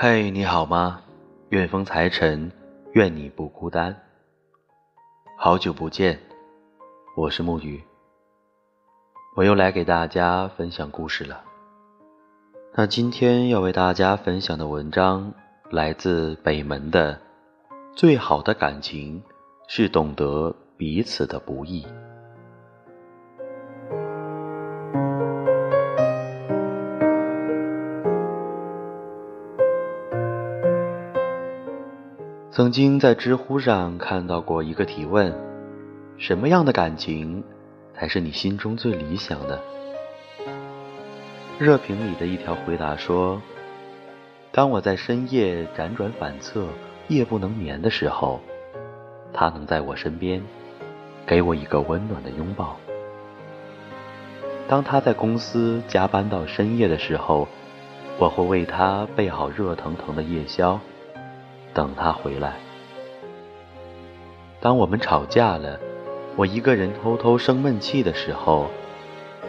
嘿，你好吗？愿风财神，愿你不孤单。好久不见，我是木鱼，我又来给大家分享故事了。那今天要为大家分享的文章来自北门的。最好的感情是懂得彼此的不易。曾经在知乎上看到过一个提问：什么样的感情才是你心中最理想的？热评里的一条回答说：“当我在深夜辗转反侧、夜不能眠的时候，他能在我身边，给我一个温暖的拥抱；当他在公司加班到深夜的时候，我会为他备好热腾腾的夜宵。”等他回来。当我们吵架了，我一个人偷偷生闷气的时候，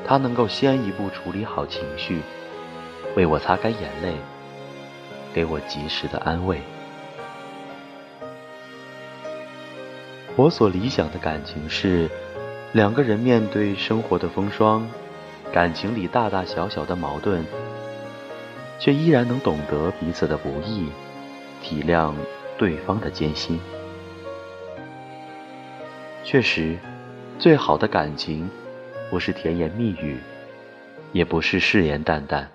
他能够先一步处理好情绪，为我擦干眼泪，给我及时的安慰。我所理想的感情是，两个人面对生活的风霜，感情里大大小小的矛盾，却依然能懂得彼此的不易。体谅对方的艰辛。确实，最好的感情，不是甜言蜜语，也不是誓言淡淡，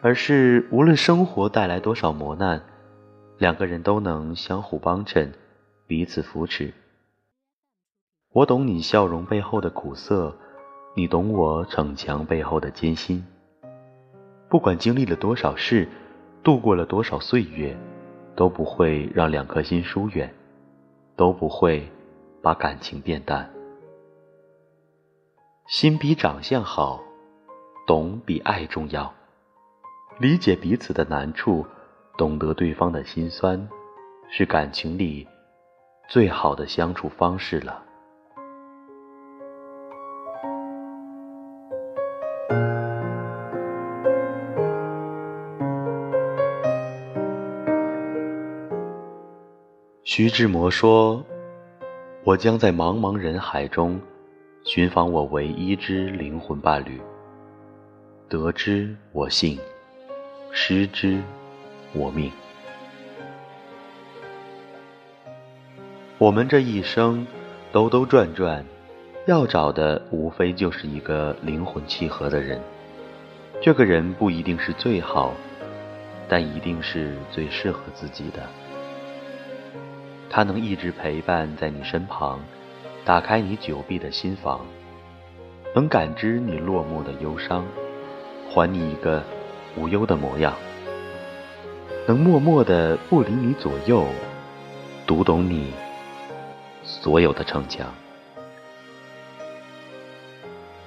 而是无论生活带来多少磨难，两个人都能相互帮衬，彼此扶持。我懂你笑容背后的苦涩，你懂我逞强背后的艰辛。不管经历了多少事。度过了多少岁月，都不会让两颗心疏远，都不会把感情变淡。心比长相好，懂比爱重要。理解彼此的难处，懂得对方的心酸，是感情里最好的相处方式了。徐志摩说：“我将在茫茫人海中寻访我唯一之灵魂伴侣。得之我幸，失之我命。我们这一生兜兜转转，要找的无非就是一个灵魂契合的人。这个人不一定是最好，但一定是最适合自己的。”他能一直陪伴在你身旁，打开你久闭的心房，能感知你落寞的忧伤，还你一个无忧的模样，能默默的不离你左右，读懂你所有的逞强。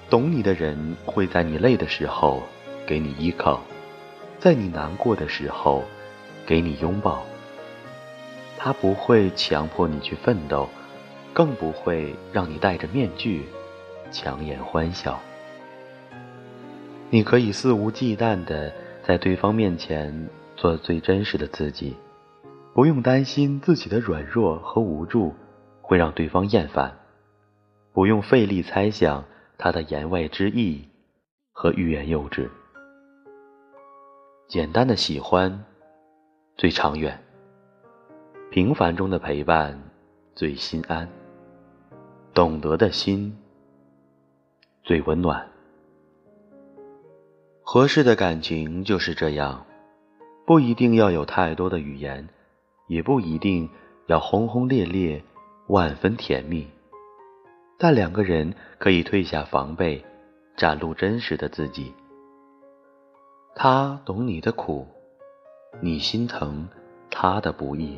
懂你的人会在你累的时候给你依靠，在你难过的时候给你拥抱。他不会强迫你去奋斗，更不会让你戴着面具强颜欢笑。你可以肆无忌惮的在对方面前做最真实的自己，不用担心自己的软弱和无助会让对方厌烦，不用费力猜想他的言外之意和欲言又止。简单的喜欢，最长远。平凡中的陪伴最心安，懂得的心最温暖。合适的感情就是这样，不一定要有太多的语言，也不一定要轰轰烈烈、万分甜蜜，但两个人可以退下防备，展露真实的自己。他懂你的苦，你心疼他的不易。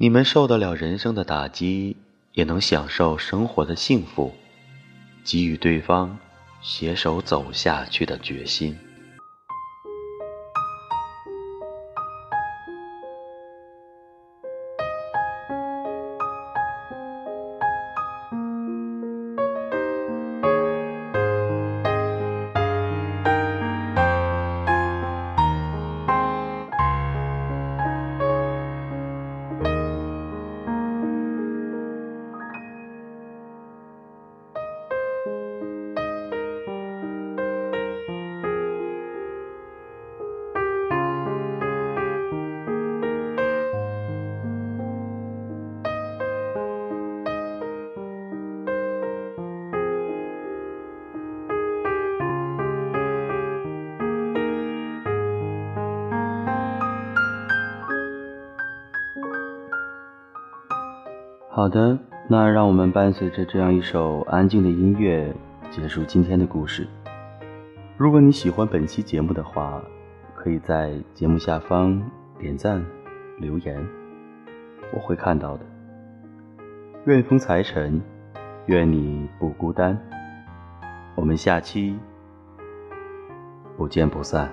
你们受得了人生的打击，也能享受生活的幸福，给予对方携手走下去的决心。好的，那让我们伴随着这样一首安静的音乐结束今天的故事。如果你喜欢本期节目的话，可以在节目下方点赞、留言，我会看到的。愿风财神，愿你不孤单。我们下期不见不散。